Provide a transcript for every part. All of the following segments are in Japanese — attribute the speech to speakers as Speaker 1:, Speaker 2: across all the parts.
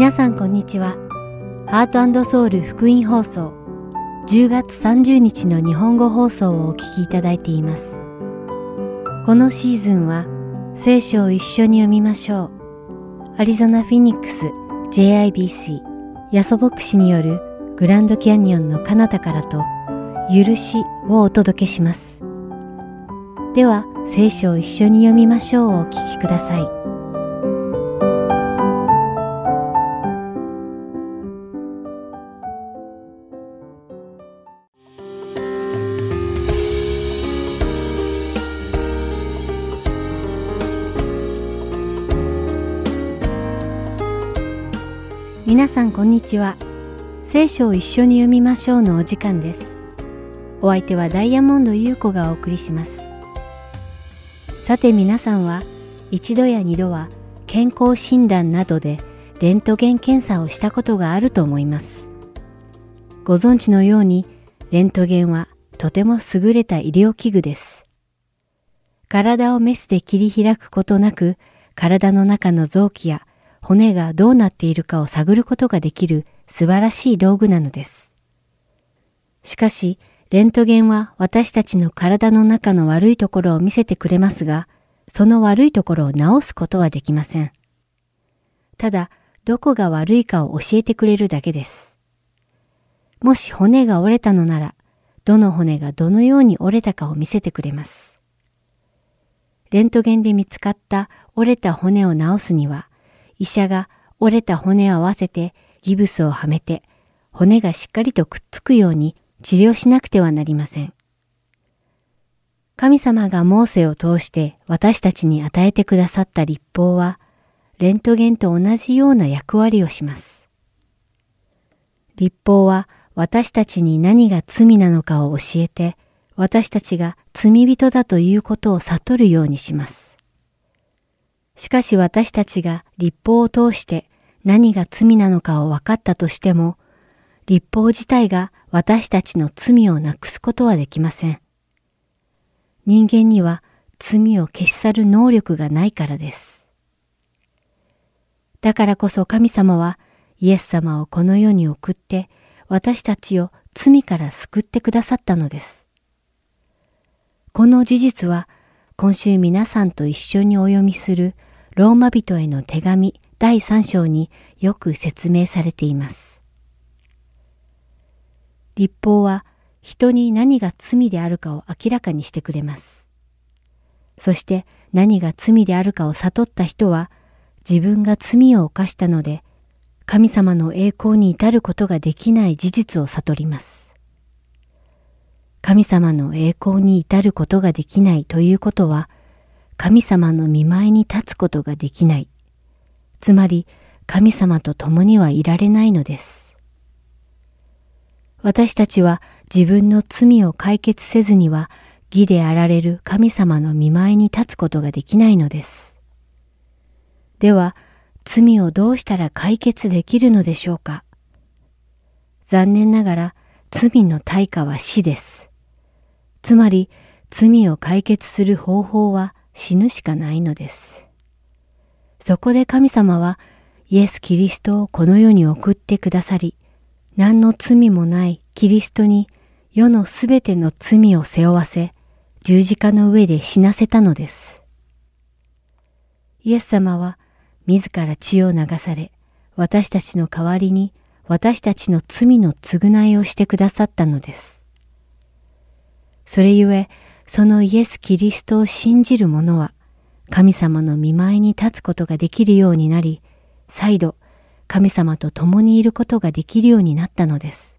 Speaker 1: 皆さんこんにちは。ハートソウル福音放送10月30日の日本語放送をお聞きいただいています。このシーズンは聖書を一緒に読みましょう。アリゾナ・フィニックス JIBC ヤソ牧師によるグランドキャニオンの彼方からと許しをお届けします。では聖書を一緒に読みましょうをお聞きください。皆さんこんにちは。聖書を一緒に読みましょうのお時間です。お相手はダイヤモンド優子がお送りします。さて皆さんは一度や二度は健康診断などでレントゲン検査をしたことがあると思います。ご存知のようにレントゲンはとても優れた医療器具です。体をメスで切り開くことなく体の中の臓器や骨がどうなっているかを探ることができる素晴らしい道具なのです。しかし、レントゲンは私たちの体の中の悪いところを見せてくれますが、その悪いところを治すことはできません。ただ、どこが悪いかを教えてくれるだけです。もし骨が折れたのなら、どの骨がどのように折れたかを見せてくれます。レントゲンで見つかった折れた骨を治すには、医者が折れた骨を合わせてギブスをはめて骨がしっかりとくっつくように治療しなくてはなりません。神様がモーセを通して私たちに与えてくださった立法は、レントゲンと同じような役割をします。立法は私たちに何が罪なのかを教えて、私たちが罪人だということを悟るようにします。しかし私たちが立法を通して何が罪なのかを分かったとしても、立法自体が私たちの罪をなくすことはできません。人間には罪を消し去る能力がないからです。だからこそ神様はイエス様をこの世に送って私たちを罪から救ってくださったのです。この事実は今週皆さんと一緒にお読みするローマ人への手紙第3章によく説明されています。立法は人に何が罪であるかを明らかにしてくれます。そして何が罪であるかを悟った人は自分が罪を犯したので神様の栄光に至ることができない事実を悟ります。神様の栄光に至ることができないということは神様の見舞いに立つことができない。つまり神様と共にはいられないのです。私たちは自分の罪を解決せずには義であられる神様の見舞いに立つことができないのです。では、罪をどうしたら解決できるのでしょうか残念ながら罪の対価は死です。つまり罪を解決する方法は死ぬしかないのです。そこで神様はイエス・キリストをこの世に送ってくださり、何の罪もないキリストに世のすべての罪を背負わせ、十字架の上で死なせたのです。イエス様は自ら血を流され、私たちの代わりに私たちの罪の償いをしてくださったのです。それゆえ、そのイエス・キリストを信じる者は、神様の見舞いに立つことができるようになり、再度、神様と共にいることができるようになったのです。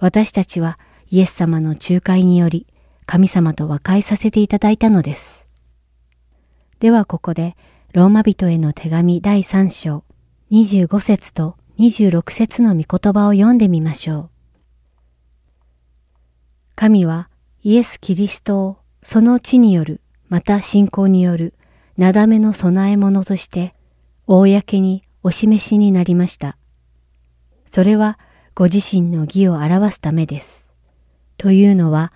Speaker 1: 私たちはイエス様の仲介により、神様と和解させていただいたのです。ではここで、ローマ人への手紙第3章、25節と26節の御言葉を読んでみましょう。神はイエス・キリストをその地による、また信仰による、なだめの供え物として、公にお示しになりました。それは、ご自身の義を表すためです。というのは、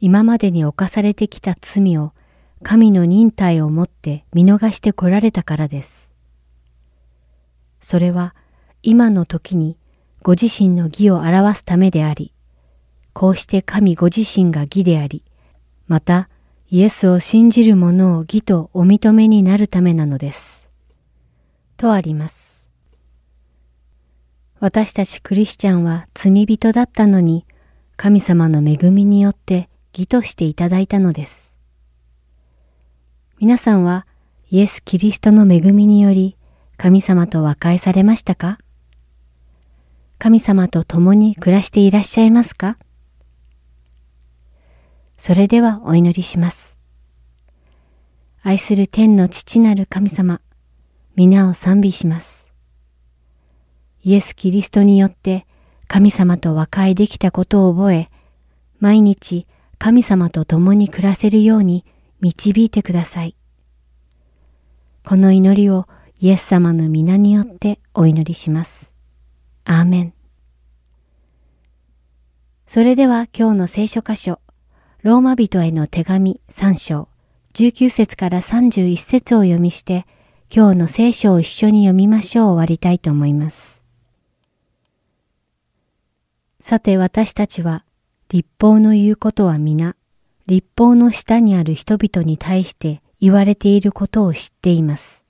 Speaker 1: 今までに犯されてきた罪を、神の忍耐をもって見逃してこられたからです。それは今の時にご自身の義を表すためであり、こうして神ご自身が義であり、またイエスを信じる者を義とお認めになるためなのです。とあります。私たちクリスチャンは罪人だったのに、神様の恵みによって義としていただいたのです。皆さんはイエス・キリストの恵みにより神様と和解されましたか？神様と共に暮らしていらっしゃいますか？それではお祈りします。愛する天の父なる神様、皆を賛美します。イエス・キリストによって神様と和解できたことを覚え、毎日神様と共に暮らせるように導いてください。この祈りをイエス様の皆によってお祈りします。アーメン。それでは今日の聖書箇所、ローマ人への手紙3章、19節から31節を読みして、今日の聖書を一緒に読みましょう終わりたいと思います。さて私たちは、立法の言うことは皆、立法の下にある人々に対して言われていることを知っています。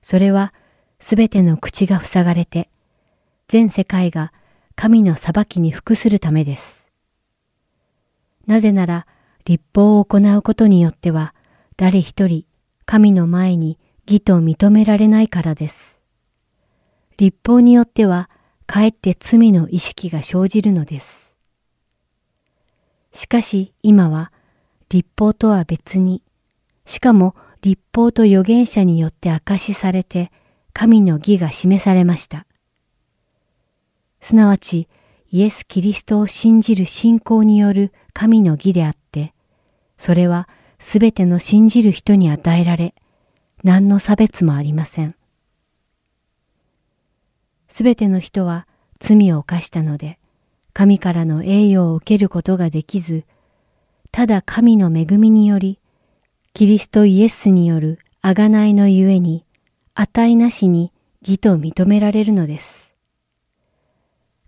Speaker 1: それはすべての口が塞がれて、全世界が神の裁きに服するためです。なぜなら、立法を行うことによっては、誰一人神の前に義と認められないからです。立法によっては、かえって罪の意識が生じるのです。しかし今は、立法とは別に、しかも立法と預言者によって証しされて、神の義が示されました。すなわち、イエス・キリストを信じる信仰による神の義であって、それはすべての信じる人に与えられ、何の差別もありません。すべての人は罪を犯したので、神からの栄誉を受けることができず、ただ神の恵みにより、キリストイエスによる贖いのゆえに、値なしに義と認められるのです。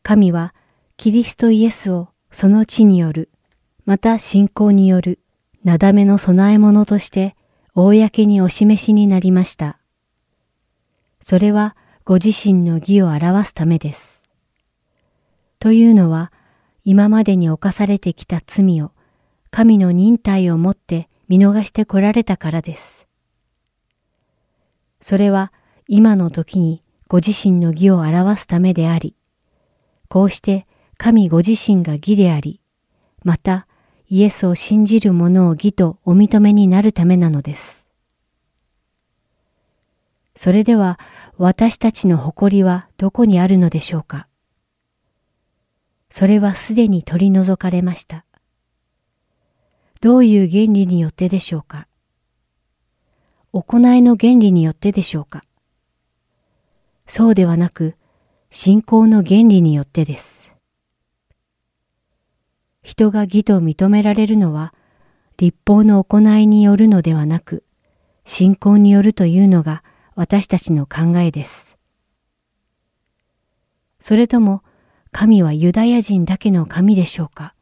Speaker 1: 神はキリストイエスをその地によるまた信仰によるなだめの備え物として公にお示しになりました。それはご自身の義を表すためです。というのは、今までに犯されてきた罪を神の忍耐をもって見逃してこられたからです。それは今の時にご自身の義を表すためであり、こうして神ご自身が義であり、またイエスを信じる者を義とお認めになるためなのです。それでは私たちの誇りはどこにあるのでしょうかそれはすでに取り除かれました。どういう原理によってでしょうか行いの原理によってでしょうかそうではなく、信仰の原理によってです。人が義と認められるのは、立法の行いによるのではなく、信仰によるというのが私たちの考えです。それとも、神はユダヤ人だけの神でしょうか？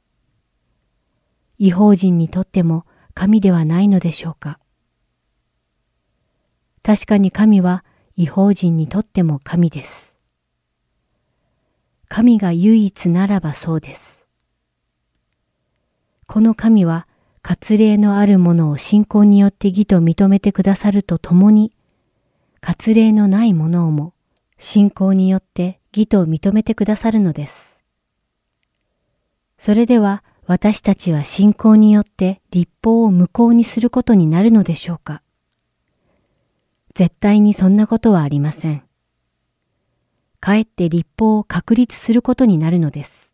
Speaker 1: 違法人にとっても神ではないのでしょうか？確かに神は違法人にとっても神です。神が唯一ならばそうです。この神は割礼のあるものを信仰によって義と認めてくださるとともに、割礼のないものをも信仰によって義と認めてくださるのです。それでは私たちは信仰によって立法を無効にすることになるのでしょうか絶対にそんなことはありません。かえって立法を確立することになるのです。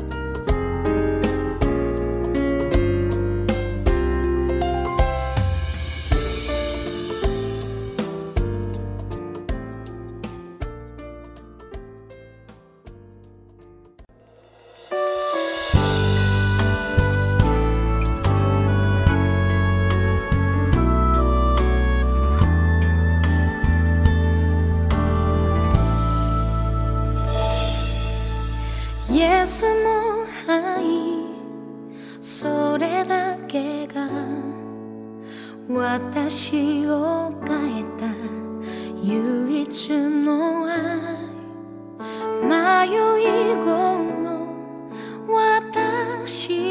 Speaker 2: 心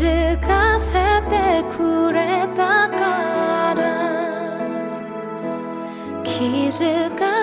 Speaker 2: 弾かせてくれたから。気づか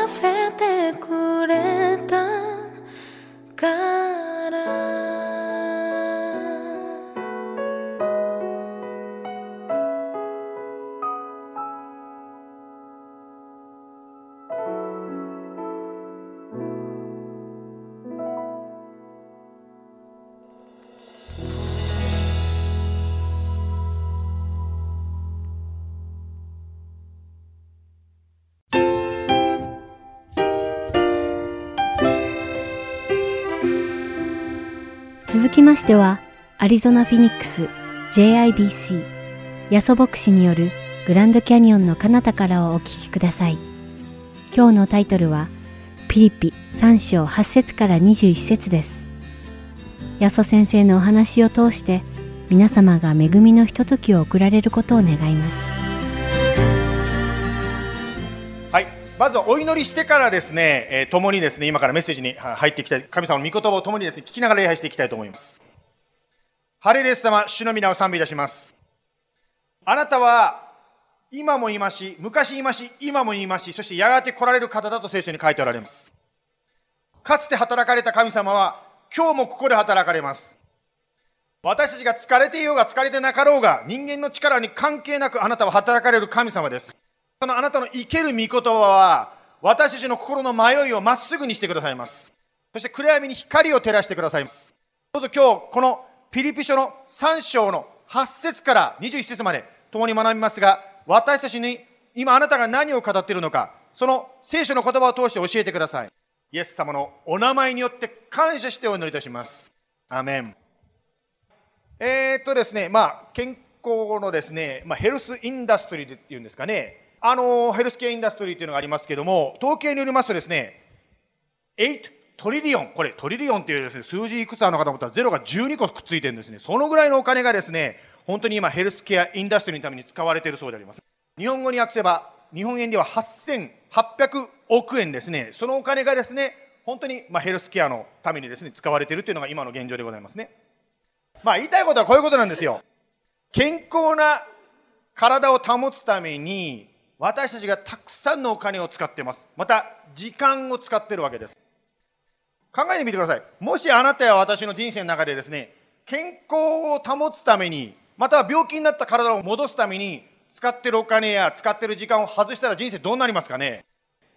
Speaker 1: きましては、アリゾナ・フィニックス JIBC ヤソ牧師によるグランドキャニオンの彼方からをお聞きください。今日のタイトルは、ピリピ3章8節から21節です。ヤソ先生のお話を通して、皆様が恵みのひとときを送られることを願います。
Speaker 3: まずはお祈りしてからですね、えー、共にですね、今からメッセージに入っていきたい、神様の御言葉を共にですね、聞きながら礼拝していきたいと思います。ハレレス様、主の皆を賛美いたします。あなたは、今もいまし、昔いまし、今もいまし、そしてやがて来られる方だと聖書に書いておられます。かつて働かれた神様は、今日もここで働かれます。私たちが疲れていようが疲れてなかろうが、人間の力に関係なくあなたは働かれる神様です。そのあなたの生ける御言葉は、私たちの心の迷いをまっすぐにしてくださいます。そして暗闇に光を照らしてくださいます。どうぞ今日、このピリピ書の3章の8節から21節まで共に学びますが、私たちに今あなたが何を語っているのか、その聖書の言葉を通して教えてください。イエス様のお名前によって感謝してお祈りいたします。アメン。えー、っとですね、まあ、健康のですね、まあ、ヘルスインダストリーっていうんですかね、あの、ヘルスケアインダストリーっていうのがありますけれども、統計によりますとですね、8トリリオン、これトリリオンっていうですね、数字いくつあるのかと思ったらゼロが12個くっついてるんですね。そのぐらいのお金がですね、本当に今ヘルスケアインダストリーのために使われているそうであります。日本語に訳せば、日本円では8800億円ですね、そのお金がですね、本当にまヘルスケアのためにですね、使われているというのが今の現状でございますね。まあ言いたいことはこういうことなんですよ。健康な体を保つために、私たちがたくさんのお金を使っています。また、時間を使っているわけです。考えてみてください。もしあなたや私の人生の中でですね、健康を保つために、または病気になった体を戻すために、使ってるお金や使ってる時間を外したら人生どうなりますかね？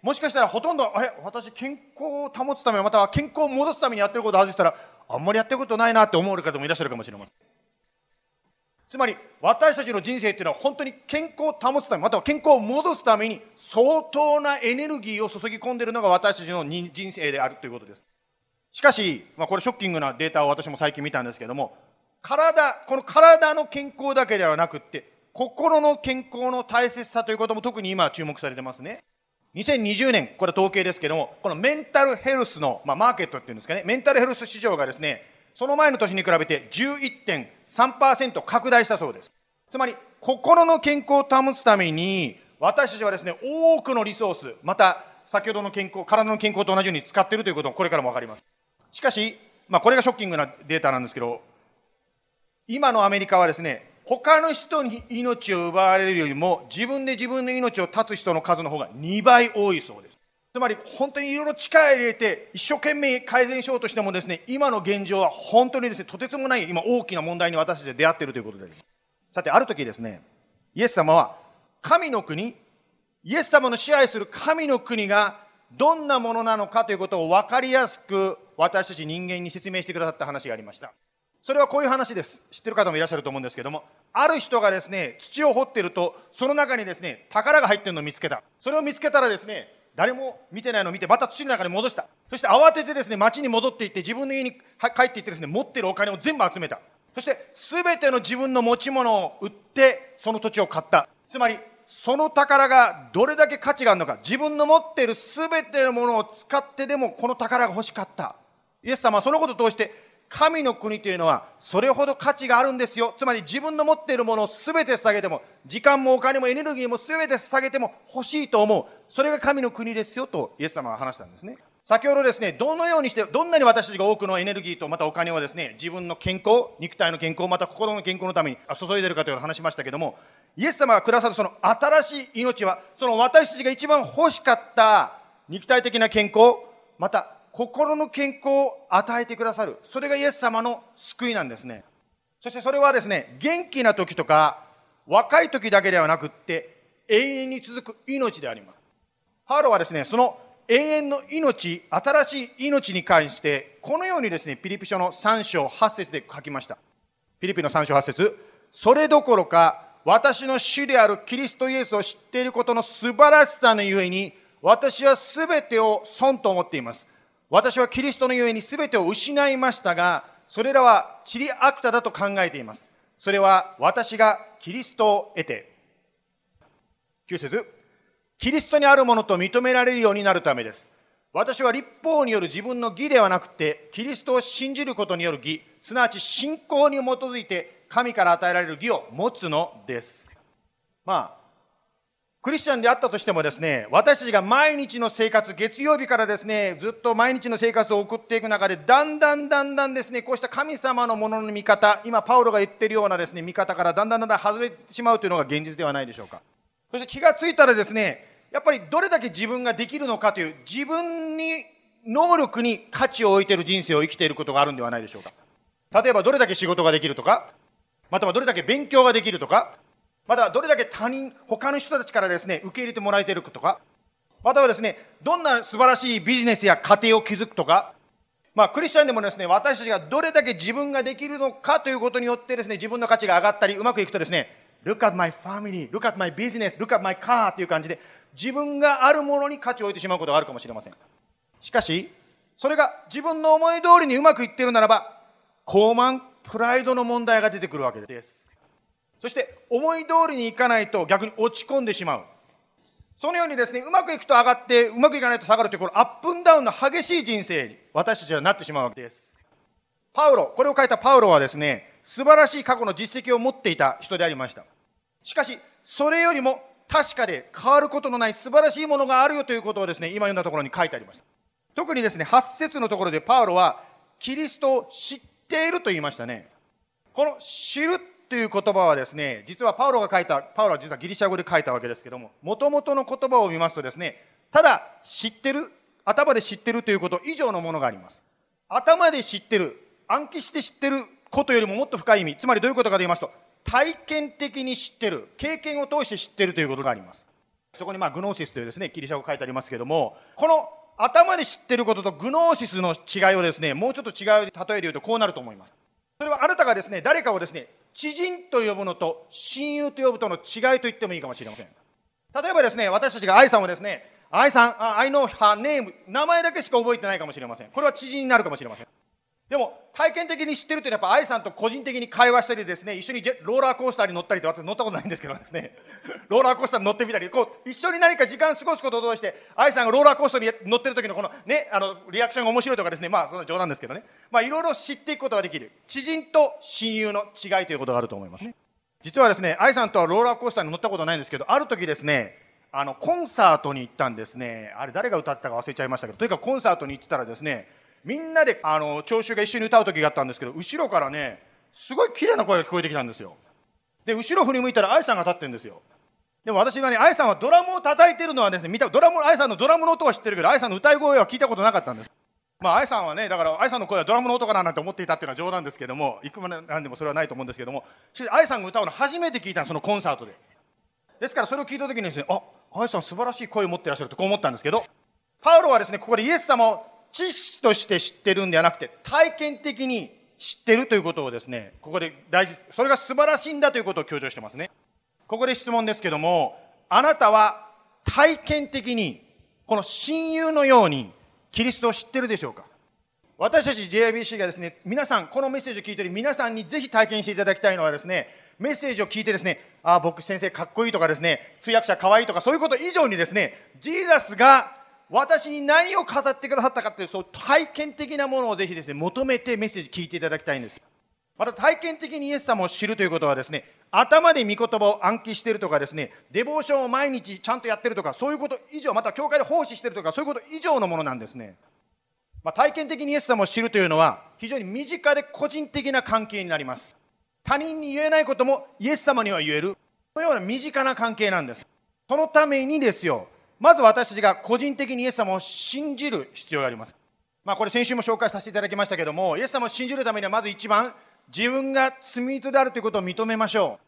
Speaker 3: もしかしたらほとんど、あれ、私健康を保つため、または健康を戻すためにやってることを外したら、あんまりやってることないなって思う方もいらっしゃるかもしれません。つまり、私たちの人生っていうのは本当に健康を保つため、または健康を戻すために相当なエネルギーを注ぎ込んでいるのが私たちの人生であるということです。しかし、まあ、これショッキングなデータを私も最近見たんですけども、体、この体の健康だけではなくって、心の健康の大切さということも特に今注目されてますね。2020年、これ統計ですけども、このメンタルヘルスの、まあ、マーケットっていうんですかね、メンタルヘルス市場がですね、その前の年に比べて11.3%拡大したそうです。つまり、心の健康を保つために、私たちはですね、多くのリソース、また、先ほどの健康、体の健康と同じように使っているということもこれからも分かります。しかし、まあ、これがショッキングなデータなんですけど、今のアメリカはですね、他の人に命を奪われるよりも、自分で自分の命を絶つ人の数の方が2倍多いそうです。つまり、本当にいろいろ力を入れて、一生懸命改善しようとしてもですね、今の現状は本当にですね、とてつもない、今大きな問題に私たちで出会っているということです。さて、ある時ですね、イエス様は、神の国、イエス様の支配する神の国がどんなものなのかということを分かりやすく私たち人間に説明してくださった話がありました。それはこういう話です。知ってる方もいらっしゃると思うんですけども、ある人がですね、土を掘ってると、その中にですね、宝が入ってるのを見つけた。それを見つけたらですね、誰も見てないのを見て、また土の中に戻した。そして慌ててですね、町に戻っていって、自分の家に帰っていってですね、持ってるお金を全部集めた。そして、すべての自分の持ち物を売って、その土地を買った。つまり、その宝がどれだけ価値があるのか、自分の持っているすべてのものを使ってでもこの宝が欲しかった。イエス様はそのことを通して、神の国というのはそれほど価値があるんですよ。つまり自分の持っているものをすべて捧げても、時間もお金もエネルギーもすべて捧げても欲しいと思う。それが神の国ですよとイエス様は話したんですね。先ほどですね、どのようにして、どんなに私たちが多くのエネルギーとまたお金をですね、自分の健康、肉体の健康、また心の健康のために注いでるかという話しましたけども、イエス様がくださるその新しい命は、その私たちが一番欲しかった肉体的な健康、また心の健康を与えてくださる。それがイエス様の救いなんですね。そしてそれはですね、元気な時とか、若い時だけではなくって、永遠に続く命であります。ハーロはですね、その永遠の命、新しい命に関して、このようにですね、ピリピ書の3章8節で書きました。ピリピの3章8節それどころか、私の主であるキリストイエスを知っていることの素晴らしさのゆえに、私はすべてを損と思っています。私はキリストのゆえにすべてを失いましたが、それらはチリアクタだと考えています。それは私がキリストを得て、9節キリストにあるものと認められるようになるためです。私は立法による自分の義ではなくて、キリストを信じることによる義、すなわち信仰に基づいて神から与えられる義を持つのです。まあ、クリスチャンであったとしてもですね、私たちが毎日の生活、月曜日からですね、ずっと毎日の生活を送っていく中で、だんだんだんだんですね、こうした神様のものの見方、今、パウロが言ってるようなですね、見方からだんだんだんだん外れてしまうというのが現実ではないでしょうか。そして気がついたらですね、やっぱりどれだけ自分ができるのかという、自分に、能力に価値を置いている人生を生きていることがあるんではないでしょうか。例えば、どれだけ仕事ができるとか、またはどれだけ勉強ができるとか、またはどれだけ他人、他の人たちからですね、受け入れてもらえているとか、またはですね、どんな素晴らしいビジネスや家庭を築くとか、まあ、クリスチャンでもですね、私たちがどれだけ自分ができるのかということによってですね、自分の価値が上がったり、うまくいくとですね、Look at my family, look at my business, look at my car という感じで、自分があるものに価値を置いてしまうことがあるかもしれません。しかし、それが自分の思い通りにうまくいっているならば、高慢、プライドの問題が出てくるわけです。そして、思い通りにいかないと逆に落ち込んでしまう。そのようにですね、うまくいくと上がって、うまくいかないと下がるという、このアップンダウンの激しい人生に私たちはなってしまうわけです。パウロ、これを書いたパウロはですね、素晴らしい過去の実績を持っていた人でありました。しかし、それよりも確かで変わることのない素晴らしいものがあるよということをですね、今読んだところに書いてありました。特にですね、8節のところでパウロは、キリストを知っていると言いましたね。この知るという言葉はですね、実はパウロが書いた、パウロは実はギリシャ語で書いたわけですけども、もともとの言葉を見ますとですね、ただ知ってる、頭で知ってるということ以上のものがあります。頭で知ってる、暗記して知ってることよりももっと深い意味、つまりどういうことかと言いますと、体験的に知ってる、経験を通して知ってるということがあります。そこにまあグノーシスというですね、ギリシャ語が書いてありますけども、この頭で知ってることとグノーシスの違いをですね、もうちょっと違う例えで言うとこうなると思います。それはあなたがですね、誰かをですね、知人と呼ぶのと親友と呼ぶとの違いと言ってもいいかもしれません。例えばですね、私たちが愛さんをですね、愛さん、あ I know her name、名前だけしか覚えてないかもしれません。これは知人になるかもしれません。でも、体験的に知ってるというのは、やっぱ愛さんと個人的に会話したりですね、一緒にローラーコースターに乗ったりと、私乗ったことないんですけどですね、ローラーコースターに乗ってみたり、こう、一緒に何か時間過ごすことを通して、愛さんがローラーコースターに乗ってる時のこのね、あの、リアクションが面白いとかですね、まあ、その冗談ですけどね、まあ、いろいろ知っていくことができる。知人と親友の違いということがあると思います。実はですね、愛さんとはローラーコースターに乗ったことないんですけど、ある時ですね、あの、コンサートに行ったんですね。あれ誰が歌ったか忘れちゃいましたけど、とにかくコンサートに行ってたらですね、みんなで、あの、聴衆が一緒に歌う時があったんですけど、後ろからね、すごい綺麗な声が聞こえてきたんですよ。で、後ろ振り向いたら愛さんが立ってるんですよ。でも私はね、愛さんはドラムを叩いてるのはですね、見た、ドラム、愛さんのドラムの音は知ってるけど、愛さんの歌い声は聞いたことなかったんです。まあ、愛さんはね、だから愛さんの声はドラムの音かななんて思っていたっていうのは冗談ですけども、いくまでなんでもそれはないと思うんですけども、し愛さんが歌うの初めて聞いたの、そのコンサートで。ですからそれを聞いた時にですね、あ、愛さん素晴らしい声を持ってらっしゃるとこう思ったんですけど、パウロはですね、ここでイエス様を知識として知ってるんではなくて、体験的に知ってるということをですね、ここで大事、それが素晴らしいんだということを強調してますね。ここで質問ですけども、あなたは体験的に、この親友のように、キリストを知ってるでしょうか？私たち JIBC がですね、皆さん、このメッセージを聞いている皆さんにぜひ体験していただきたいのはですね、メッセージを聞いてですね、ああ、僕先生かっこいいとかですね、通訳者かわいいとかそういうこと以上にですね、ジーザスが私に何を語ってくださったかという、そう体験的なものをぜひですね、求めてメッセージ聞いていただきたいんです。また体験的にイエス様を知るということはですね、頭で御言葉を暗記しているとかですね、デボーションを毎日ちゃんとやってるとか、そういうこと以上、また教会で奉仕しているとか、そういうこと以上のものなんですね。まあ、体験的にイエス様を知るというのは、非常に身近で個人的な関係になります。他人に言えないこともイエス様には言える。そのような身近な関係なんです。そのためにですよ、まず私たちが個人的にイエス様を信じる必要があります。まあ、これ先週も紹介させていただきましたけども、イエス様を信じるためにはまず一番、自分が罪人であるということを認めましょ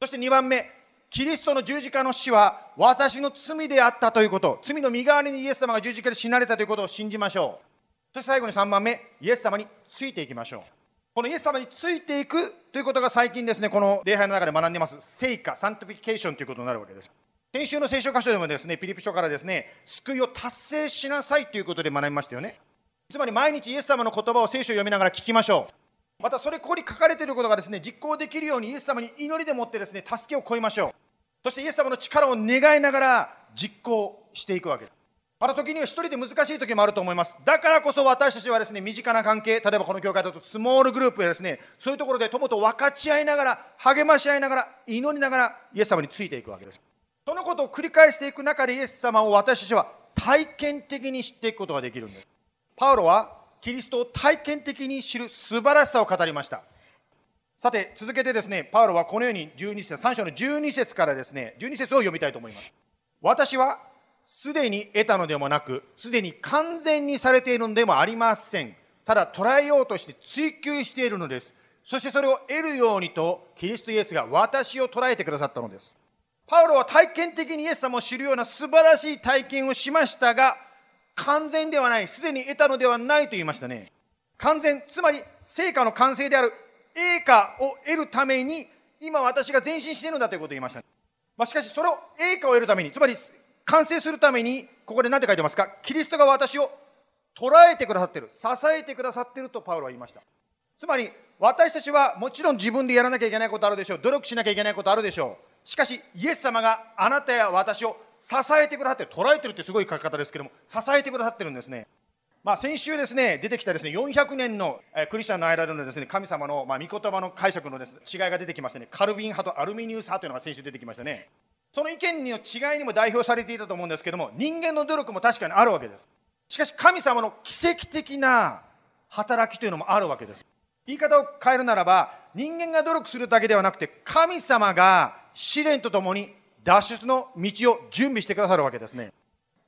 Speaker 3: う。そして2番目、キリストの十字架の死は私の罪であったということ、罪の身代わりにイエス様が十字架で死なれたということを信じましょう。そして最後に3番目、イエス様についていきましょう。このイエス様についていくということが最近ですね、この礼拝の中で学んでます、聖化、sanctification ということになるわけです。先週の聖書箇所でもですね、ピリピ書からですね、救いを達成しなさいということで学びましたよね。つまり毎日イエス様の言葉を聖書を読みながら聞きましょう。またそれここに書かれていることがですね実行できるようにイエス様に祈りでもってですね助けを請いましょうそしてイエス様の力を願いながら実行していくわけですまた時には一人で難しい時もあると思いますだからこそ私たちはですね身近な関係例えばこの教会だとスモールグループやですねそういうところで友と分かち合いながら励まし合いながら祈りながらイエス様についていくわけですそのことを繰り返していく中でイエス様を私たちは体験的に知っていくことができるんです。パウロはキリストを体験的に知る素晴らしさを語りました。さて続けてですねパウロはこのように12節3章の12節からですね12節を読みたいと思います。私はすでに得たのでもなくすでに完全にされているのでもありません。ただ捉えようとして追求しているのです。そしてそれを得るようにとキリストイエスが私を捉えてくださったのです。パウロは体験的にイエス様を知るような素晴らしい体験をしましたが完全ではないすでに得たのではないと言いましたね。完全つまり成果の完成である栄華を得るために今私が前進しているんだということを言いました、まあ、しかしそれを栄華を得るためにつまり完成するためにここで何て書いてますか？キリストが私を捉えてくださってる支えてくださっているとパウロは言いました。つまり私たちはもちろん自分でやらなきゃいけないことあるでしょう。努力しなきゃいけないことあるでしょう。しかしイエス様があなたや私を支えてくださって捉えてるってすごい書き方ですけども支えてくださってるんですね。まあ、先週ですね出てきたですね400年のクリスチャンの間でのですね神様のまあ御言葉の解釈のです、ね、違いが出てきましてねカルビン派とアルミニウス派というのが先週出てきましたね。その意見の違いにも代表されていたと思うんですけども人間の努力も確かにあるわけです。しかし神様の奇跡的な働きというのもあるわけです。言い方を変えるならば人間が努力するだけではなくて神様が試練とともに脱出の道を準備してくださるわけですね。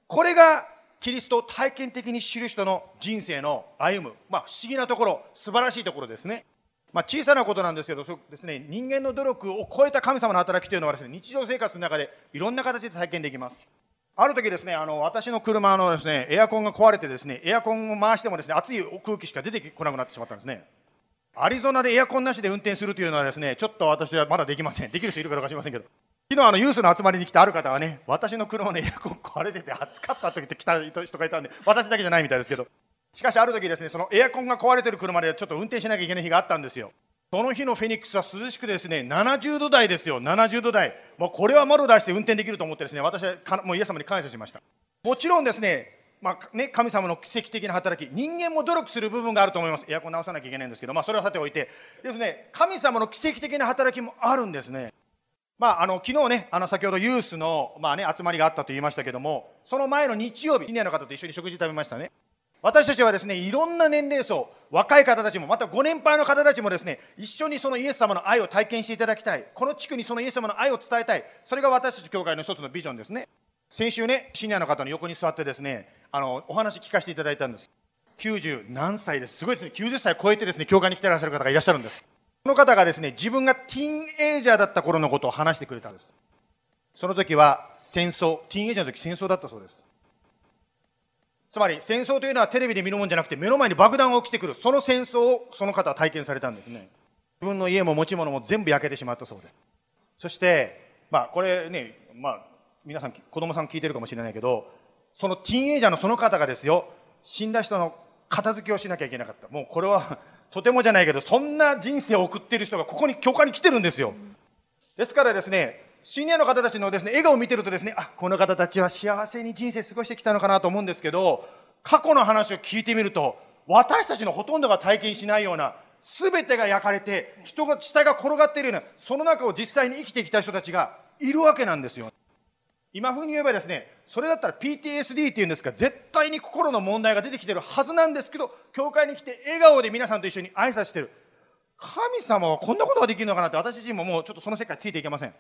Speaker 3: これがキリストを体験的に知る人の人生の歩む、まあ、不思議なところ素晴らしいところですね、まあ、小さなことなんですけどそうです、ね、人間の努力を超えた神様の働きというのはです、ね、日常生活の中でいろんな形で体験できます。ある時ですねあの私の車のですねエアコンが壊れてですねエアコンを回してもですね熱い空気しか出てこなくなってしまったんですね。アリゾナでエアコンなしで運転するというのはですねちょっと私はまだできません。できる人いるかどうか知りませんけど。昨日あのユースの集まりに来たある方はね私の車のエアコン壊れてて暑かったと言って来た人がいたんで私だけじゃないみたいですけど。しかしある時ですねそのエアコンが壊れてる車でちょっと運転しなきゃいけない日があったんですよ。その日のフェニックスは涼しくですね70度台ですよ。70度台。もうこれは窓出して運転できると思ってですね私はもうイエス様に感謝しました。もちろんですねまあね、神様の奇跡的な働き人間も努力する部分があると思いますエアコン直さなきゃいけないんですけど、まあ、それはさておいてです、ね、神様の奇跡的な働きもあるんですねまあ、あの昨日ね、あの先ほどユースの、まあね、集まりがあったと言いましたけども、その前の日曜日、シニアの方と一緒に食事食べましたね。私たちはですね、いろんな年齢層、若い方たちも、またご年配の方たちもですね、一緒にそのイエス様の愛を体験していただきたい。この地区にそのイエス様の愛を伝えたい。それが私たち教会の一つのビジョンですね。先週ね、シニアの方の横に座ってですね、あのお話聞かせていただいたんです。90何歳です。すごいですね。90歳超えてですね、教会に来てらっしゃる方がいらっしゃるんです。この方がですね、自分がティーンエイジャーだった頃のことを話してくれたんです。その時は戦争、ティーンエイジャーの時戦争だったそうです。つまり戦争というのはテレビで見るもんじゃなくて目の前に爆弾が起きてくる、その戦争をその方は体験されたんですね。自分の家も持ち物も全部焼けてしまったそうです。そして、まあこれね、まあ皆さん子供さん聞いてるかもしれないけど、そのティーンエイジャーのその方がですよ、死んだ人の片付けをしなきゃいけなかった。もうこれは とてもじゃないけどそんな人生を送っている人がここに教会に来てるんですよですからですねシニアの方たちのですね笑顔を見てるとですねあこの方たちは幸せに人生過ごしてきたのかなと思うんですけど過去の話を聞いてみると私たちのほとんどが体験しないような全てが焼かれて人が下が転がっているようなその中を実際に生きてきた人たちがいるわけなんですよ今風に言えばですねそれだったら PTSD っていうんですか絶対に心の問題が出てきてるはずなんですけど教会に来て笑顔で皆さんと一緒に挨拶してる。神様はこんなことができるのかなって私自身ももうちょっとその世界ついていけません。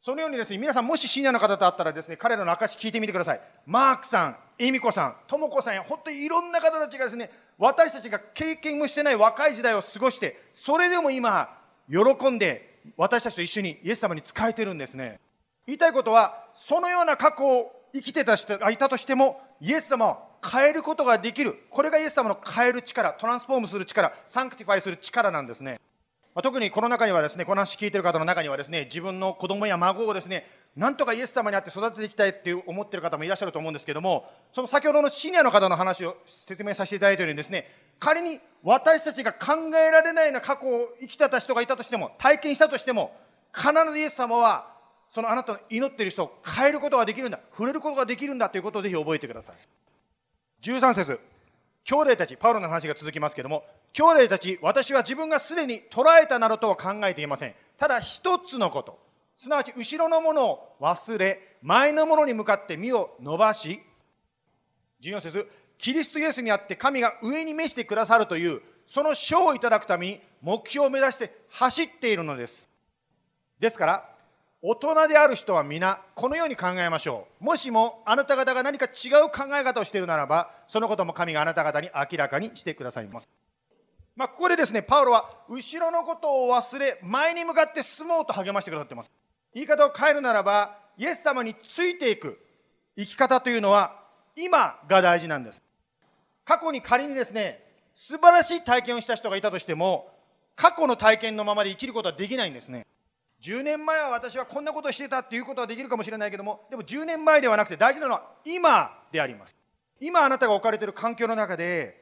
Speaker 3: そのようにですね皆さんもしシニアの方と会ったらですね彼らの証聞いてみてください。マークさん恵美子さん智子さんや本当にいろんな方たちがですね私たちが経験もしてない若い時代を過ごしてそれでも今喜んで私たちと一緒にイエス様に仕えてるんですね。言いたいことはそのような過去を生きてた人がいたとしてもイエス様は変えることができる。これがイエス様の変える力 transform する力 sanctify する力なんですね、まあ、特にこの中にはですねこの話聞いてる方の中にはですね自分の子供や孫をですねなんとかイエス様に会って育てていきたいって思ってる方もいらっしゃると思うんですけども、その先ほどのシニアの方の話を説明させていただいたようにですね、仮に私たちが考えられないような過去を生きてた人がいたとしても、体験したとしても、必ずイエス様は、そのあなたの祈っている人を変えることができるんだ、触れることができるんだということをぜひ覚えてください。13節兄弟たち、パウロの話が続きますけども、兄弟たち、私は自分がすでに捉えたなどとは考えていません。ただ一つのこと、すなわち後ろのものを忘れ、前のものに向かって身を伸ばし、14節キリストイエスにあって神が上に召してくださるという、その賞をいただくために目標を目指して走っているのです。ですから、大人である人は皆、このように考えましょう。もしもあなた方が何か違う考え方をしているならば、そのことも神があなた方に明らかにしてくださいます。まあ、ここでですね、パウロは、後ろのことを忘れ、前に向かって進もうと励ましてくださっています。言い方を変えるならば、イエス様についていく生き方というのは、今が大事なんです。過去に仮にですね、素晴らしい体験をした人がいたとしても、過去の体験のままで生きることはできないんですね。10年前は私はこんなことしてたっていうことはできるかもしれないけども、でも10年前ではなくて大事なのは今であります。今あなたが置かれている環境の中で、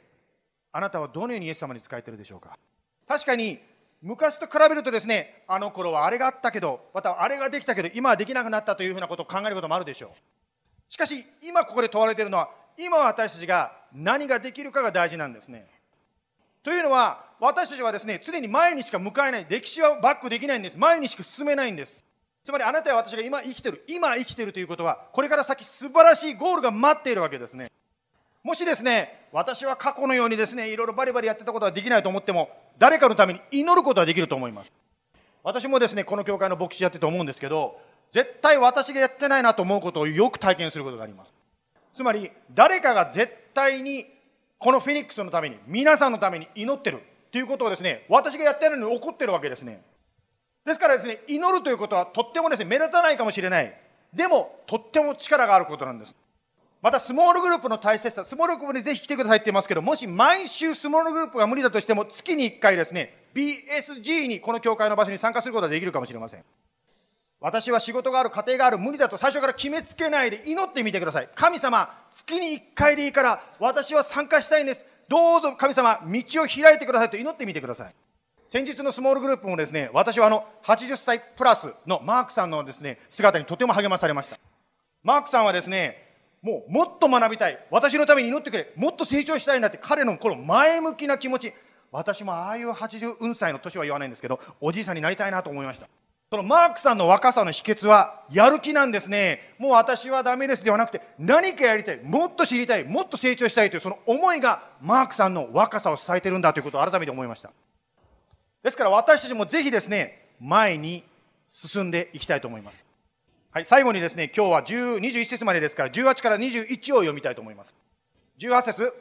Speaker 3: あなたはどのようにイエス様に仕えてるでしょうか。確かに、昔と比べるとですね、あの頃はあれがあったけど、またあれができたけど、今はできなくなったというふうなことを考えることもあるでしょう。しかし、今ここで問われているのは、今私たちが何ができるかが大事なんですね。というのは、私たちはですね、常に前にしか向かえない。歴史はバックできないんです。前にしか進めないんです。つまりあなたや私が今生きてる、今生きてるということは、これから先素晴らしいゴールが待っているわけですね。もしですね、私は過去のようにですね、いろいろバリバリやってたことはできないと思っても、誰かのために祈ることはできると思います。私もですね、この教会の牧師やってて思うんですけど、絶対私がやってないなと思うことをよく体験することがあります。つまり、誰かが絶対にこのフェニックスのために、皆さんのために祈ってるということをですね、私がやってないのに怒ってるわけですね。ですからですね、祈るということはとってもですね、目立たないかもしれない。でも、とっても力があることなんです。また、スモールグループの大切さ、スモールグループにぜひ来てくださいって言いますけど、もし毎週スモールグループが無理だとしても、月に1回ですね、BSG にこの教会の場所に参加することができるかもしれません。私は仕事がある、家庭がある、無理だと最初から決めつけないで祈ってみてください。神様、月に1回でいいから私は参加したいんです。どうぞ神様、道を開いてくださいと祈ってみてください。先日のスモールグループもですね、私はあの80歳プラスのマークさんのですね、姿にとても励まされました。マークさんはですね、もうもっと学びたい。私のために祈ってくれ。もっと成長したいんだって彼のこの前向きな気持ち。私もああいう80歳の年は言わないんですけど、おじいさんになりたいなと思いました。そのマークさんの若さの秘訣はやる気なんですね。もう私はダメですではなくて何かやりたい、もっと知りたい、もっと成長したいというその思いがマークさんの若さを支えてるんだということを改めて思いました。ですから私たちもぜひですね、前に進んでいきたいと思います。はい、最後にですね、今日は10 21節までですから18から21を読みたいと思います。18節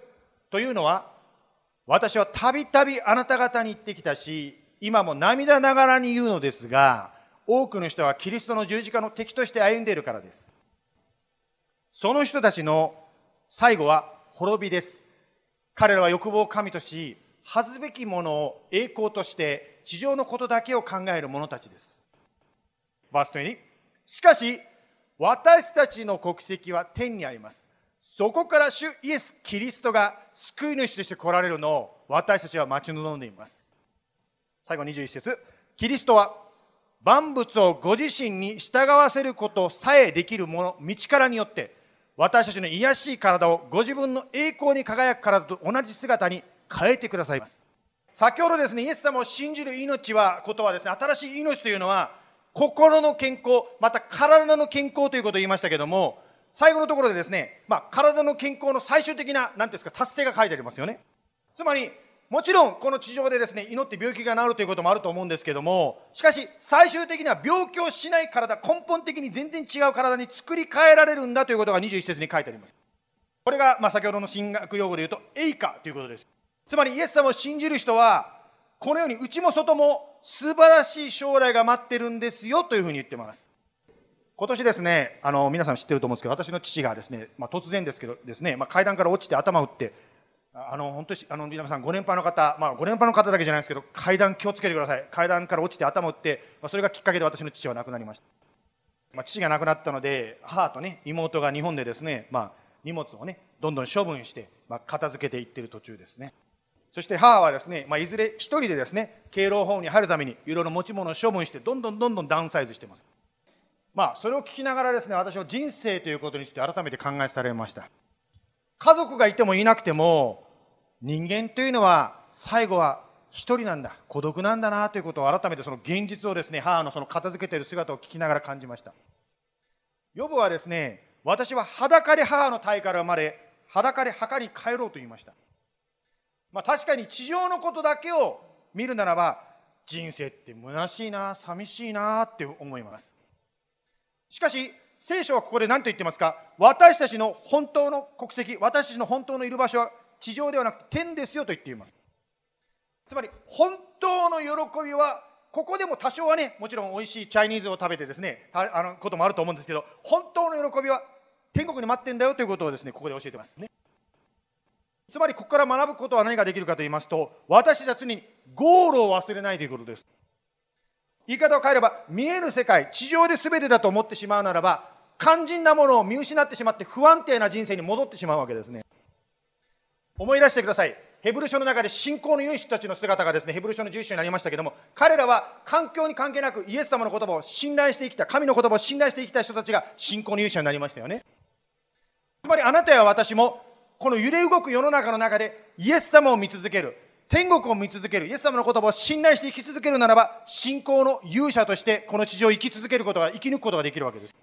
Speaker 3: というのは、私はたびたびあなた方に言ってきたし、今も涙ながらに言うのですが、多くの人はキリストの十字架の敵として歩んでいるからです。その人たちの最後は滅びです。彼らは欲望を神とし、恥ずべきものを栄光として地上のことだけを考える者たちです。バース20しかし、私たちの国籍は天にあります。そこから主イエス・キリストが救い主として来られるのを私たちは待ち望んでいます。最後21節キリストは万物をご自身に従わせることさえできるもの、道からによって、私たちの癒しい体をご自分の栄光に輝く体と同じ姿に変えてくださいます。先ほどですね、イエス様を信じる命は、ことはですね、新しい命というのは、心の健康、また体の健康ということを言いましたけども、最後のところでですね、まあ、体の健康の最終的な、なんですか、達成が書いてありますよね。つまり、もちろんこの地上でですね祈って病気が治るということもあると思うんですけどもしかし最終的には病気をしない体根本的に全然違う体に作り変えられるんだということが21節に書いてあります。これがま先ほどの進学用語で言うとエイカということです。つまりイエス様を信じる人はこのように内も外も素晴らしい将来が待ってるんですよというふうに言ってます。今年ですねあの皆さん知ってると思うんですけど私の父がですね、まあ、突然ですけどですね、まあ、階段から落ちて頭を打ってあの本当にあの皆さんご年配の方、まあ、ご年配の方だけじゃないですけど階段気をつけてください。階段から落ちて頭打って、まあ、それがきっかけで私の父は亡くなりました。まあ、父が亡くなったので母とね妹が日本でですね、まあ、荷物をねどんどん処分して、まあ、片付けていってる途中ですね。そして母はですね、まあ、いずれ一人でですね敬老法に入るためにいろいろ持ち物を処分してどんどんどんどんダウンサイズしてます。まあそれを聞きながらですね私は人生ということについて改めて考えされました。家族がいてもいなくても人間というのは最後は一人なんだ孤独なんだなということを改めてその現実をですね母のその片付けている姿を聞きながら感じました。ヨブはですね私は裸で母の体から生まれ裸で墓に帰ろうと言いました。まあ確かに地上のことだけを見るならば人生って虚しいな寂しいなって思います。しかし聖書はここで何と言ってますか？私たちの本当の国籍私たちの本当のいる場所は地上ではなくて天ですよと言っています。つまり本当の喜びはここでも多少はねもちろん美味しいチャイニーズを食べてですねあのこともあると思うんですけど本当の喜びは天国に待ってんだよということをですねここで教えてますね。つまりここから学ぶことは何ができるかと言いますと私たちにゴールを忘れないということです。言い方を変えれば見える世界地上で全てだと思ってしまうならば肝心なものを見失ってしまって不安定な人生に戻ってしまうわけですね。思い出してください。ヘブル書の中で信仰の勇士たちの姿がですねヘブル書の11章になりましたけども彼らは環境に関係なくイエス様の言葉を信頼してきた神の言葉を信頼して生きた人たちが信仰の勇者になりましたよね。つまりあなたや私もこの揺れ動く世の中の中でイエス様を見続ける天国を見続けるイエス様の言葉を信頼して生き続けるならば信仰の勇者としてこの地上を生き続けることが生き抜くことができるわけです。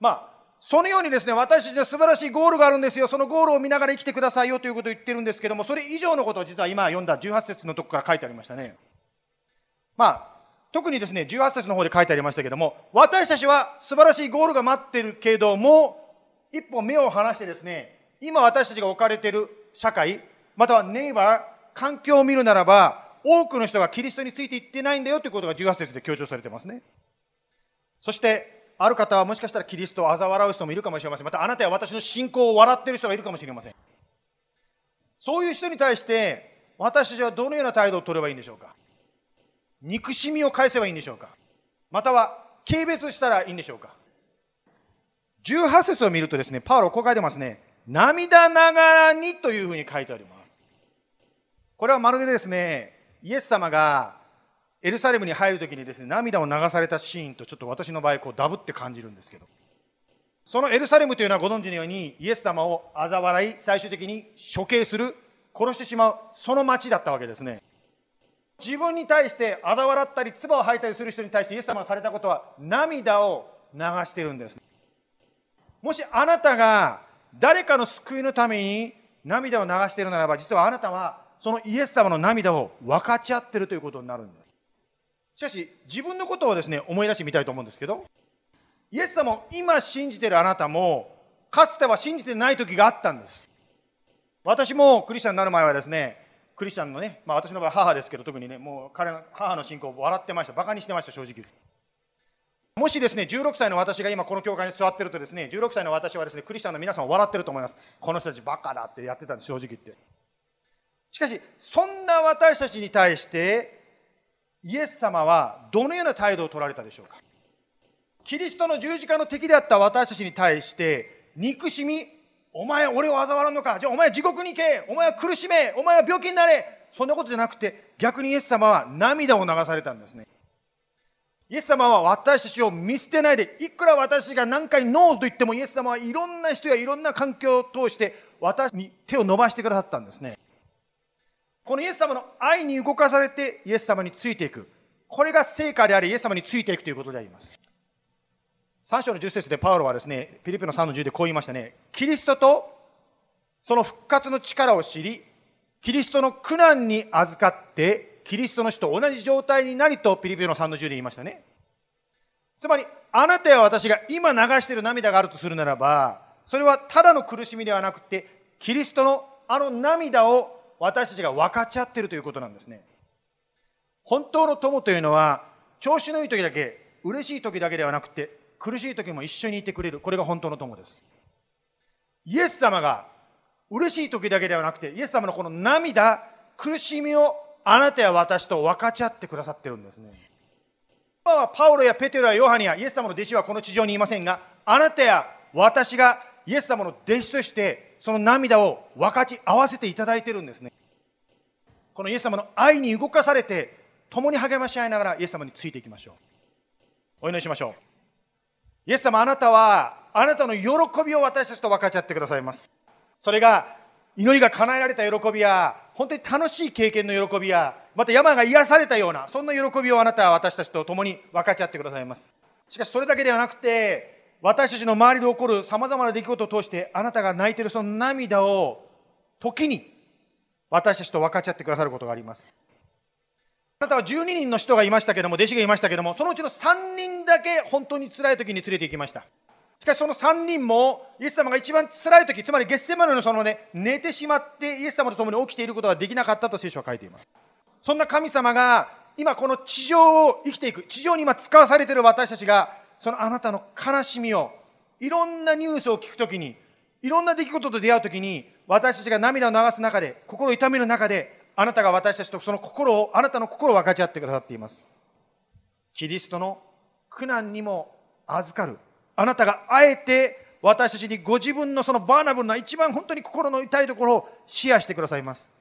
Speaker 3: まあそのようにですね私たちの素晴らしいゴールがあるんですよそのゴールを見ながら生きてくださいよということを言ってるんですけどもそれ以上のことを実は今読んだ18節のとこから書いてありましたねまあ特にですね18節の方で書いてありましたけども私たちは素晴らしいゴールが待ってるけども一歩目を離してですね今私たちが置かれている社会またはネイバー環境を見るならば、多くの人がキリストについていってないんだよということが18節で強調されてますね。そして、ある方はもしかしたらキリストを嘲笑う人もいるかもしれません。またあなたは私の信仰を笑っている人がいるかもしれません。そういう人に対して、私たちはどのような態度を取ればいいんでしょうか？憎しみを返せばいいんでしょうか？または、軽蔑したらいいんでしょうか？18節を見るとですね、パウロこう書いてますね。涙ながらにというふうに書いてあります。これはまるでですね、イエス様がエルサレムに入るときにですね、涙を流されたシーンとちょっと私の場合、こうダブって感じるんですけど、そのエルサレムというのはご存知のように、イエス様を嘲笑い、最終的に処刑する、殺してしまう、その町だったわけですね。自分に対して嘲笑ったり、唾を吐いたりする人に対してイエス様がされたことは、涙を流してるんです。もしあなたが誰かの救いのために涙を流しているならば、実はあなたはそのイエス様の涙を分かち合ってるということになるんです。しかし、自分のことをですね、思い出してみたいと思うんですけど、イエス様を今信じてるあなたも、かつては信じてない時があったんです。私もクリスチャンになる前はですね、クリスチャンのね、まあ私の場合母ですけど、特にね、もう彼の母の信仰を笑ってました。馬鹿にしてました、正直。もしですね、16歳の私が今この教会に座ってるとですね、16歳の私はですね、クリスチャンの皆さんを笑ってると思います。この人たちバカだってやってたんです、正直言って。しかし、そんな私たちに対して、イエス様はどのような態度を取られたでしょうか？キリストの十字架の敵であった私たちに対して、憎しみ、お前俺を嘲笑うのか、じゃあお前地獄に行け、お前は苦しめ、お前は病気になれ、そんなことじゃなくて、逆にイエス様は涙を流されたんですね。イエス様は私たちを見捨てないで、いくら私が何回ノーと言っても、イエス様はいろんな人やいろんな環境を通して、私に手を伸ばしてくださったんですね。このイエス様の愛に動かされてイエス様についていく。これが成果であり、イエス様についていくということであります。3章の10節でパウロはですね、ピリピの3の10でこう言いましたね。キリストとその復活の力を知り、キリストの苦難に預かって、キリストの死と同じ状態になりとピリピの3の10で言いましたね。つまり、あなたや私が今流している涙があるとするならば、それはただの苦しみではなくて、キリストのあの涙を私たちが分かち合っているということなんですね。本当の友というのは、調子のいい時だけ、嬉しい時だけではなくて、苦しい時も一緒にいてくれる。これが本当の友です。イエス様が嬉しい時だけではなくて、イエス様のこの涙、苦しみをあなたや私と分かち合ってくださってるんですね。今はパウロやペテロやヨハネやイエス様の弟子はこの地上にいませんが、あなたや私がイエス様の弟子として、その涙を分かち合わせていただいてるんですね。このイエス様の愛に動かされて、共に励まし合いながらイエス様についていきましょう。お祈りしましょう。イエス様、あなたは、あなたの喜びを私たちと分かち合ってくださいます。それが、祈りが叶えられた喜びや、本当に楽しい経験の喜びや、また病が癒されたような、そんな喜びをあなたは私たちと共に分かち合ってくださいます。しかし、それだけではなくて、私たちの周りで起こるさまざまな出来事を通して、あなたが泣いているその涙を、時に私たちと分かち合ってくださることがあります。あなたは12人の人がいましたけども、弟子がいましたけども、そのうちの3人だけ本当に辛い時に連れて行きました。しかしその3人も、イエス様が一番辛い時、つまりゲッセマネのそのね、寝てしまって、イエス様と共に起きていることができなかったと聖書は書いています。そんな神様が、今この地上を生きていく、地上に今使わされている私たちが、そのあなたの悲しみを、いろんなニュースを聞くときに、いろんな出来事と出会うときに、私たちが涙を流す中で、心を痛める中で、あなたが私たちとその心を、あなたの心を分かち合ってくださっています。キリストの苦難にも預かる。あなたがあえて私たちにご自分のそのバーナブルな一番本当に心の痛いところをシェアしてくださいます。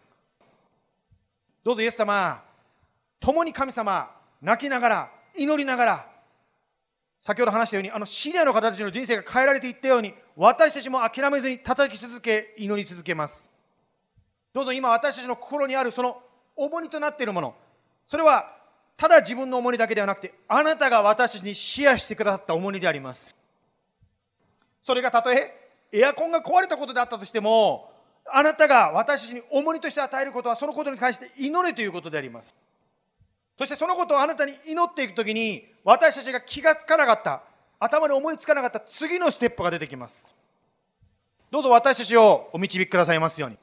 Speaker 3: どうぞイエス様、共に神様、泣きながら、祈りながら、先ほど話したように、あのシリアの方たちの人生が変えられていったように、私たちも諦めずに叩き続け、祈り続けます。どうぞ今私たちの心にあるその重荷となっているもの、それはただ自分の重荷だけではなくて、あなたが私たちにシェアしてくださった重荷であります。それがたとえエアコンが壊れたことであったとしても、あなたが私たちに重荷として与えることはそのことに関して祈れということであります。そしてそのことをあなたに祈っていくときに、私たちが気がつかなかった、頭に思いつかなかった次のステップが出てきます。どうぞ私たちをお導きくださいますように。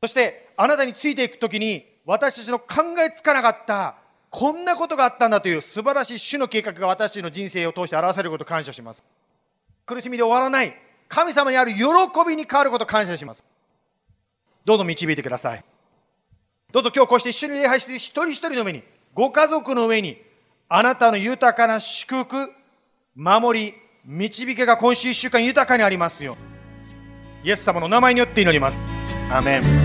Speaker 3: そしてあなたについていくときに、私たちの考えつかなかった、こんなことがあったんだという素晴らしい主の計画が私たちの人生を通して表されることを感謝します。苦しみで終わらない、神様にある喜びに変わることを感謝します。どうぞ導いてください。どうぞ今日こうして一緒に礼拝している一人一人の上に、ご家族の上に、あなたの豊かな祝福、守り、導けが今週一週間豊かにありますよ。イエス様の名前によって祈ります。アメン。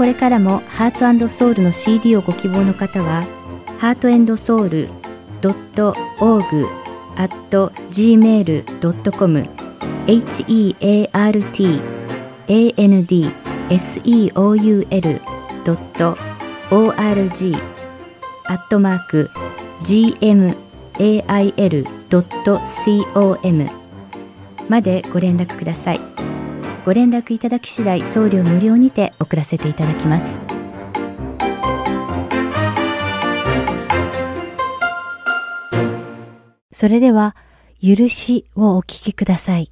Speaker 2: これか
Speaker 1: らもハートソウルの CD をご希望の方は、ハートソウル .org at gmail.com heartandseoul.org アットマーク gmail.com までご連絡ください。ご連絡いただき次第送料無料にて送らせていただきます。それでは「許し」をお聞きください。